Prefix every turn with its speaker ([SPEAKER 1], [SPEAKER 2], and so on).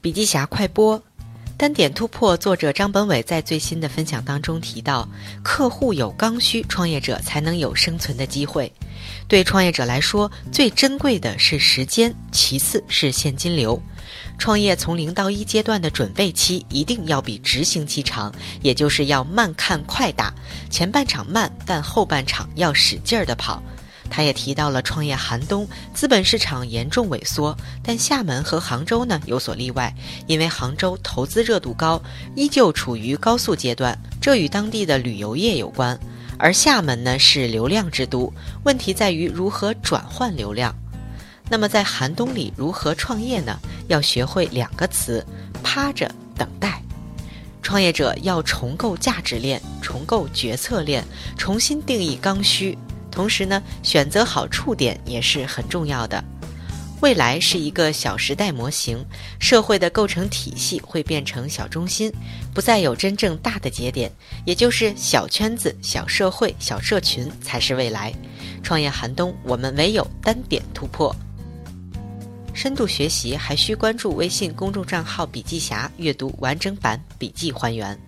[SPEAKER 1] 笔记侠快播，单点突破。作者张本伟在最新的分享当中提到，客户有刚需，创业者才能有生存的机会。对创业者来说，最珍贵的是时间，其次是现金流。创业从零到一阶段的准备期一定要比执行期长，也就是要慢看快打。前半场慢，但后半场要使劲儿的跑。他也提到了创业寒冬，资本市场严重萎缩，但厦门和杭州呢有所例外，因为杭州投资热度高，依旧处于高速阶段，这与当地的旅游业有关。而厦门呢是流量之都，问题在于如何转换流量。那么在寒冬里如何创业呢？要学会两个词：趴着等待。创业者要重构价值链，重构决策链，重新定义刚需。同时呢，选择好触点也是很重要的。未来是一个小时代模型，社会的构成体系会变成小中心，不再有真正大的节点，也就是小圈子、小社会、小社群才是未来。创业寒冬，我们唯有单点突破。深度学习还需关注微信公众账号“笔记侠”，阅读完整版笔记还原。